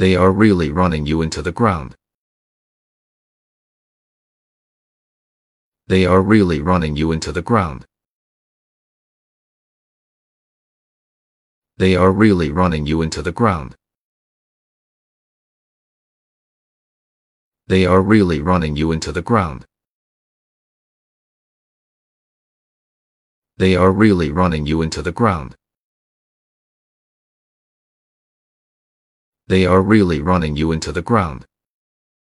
They are really running you into the ground. They are really running you into the ground. They are really running you into the ground. They are really running you into the ground. They are really running you into the ground. They are really running you into the ground.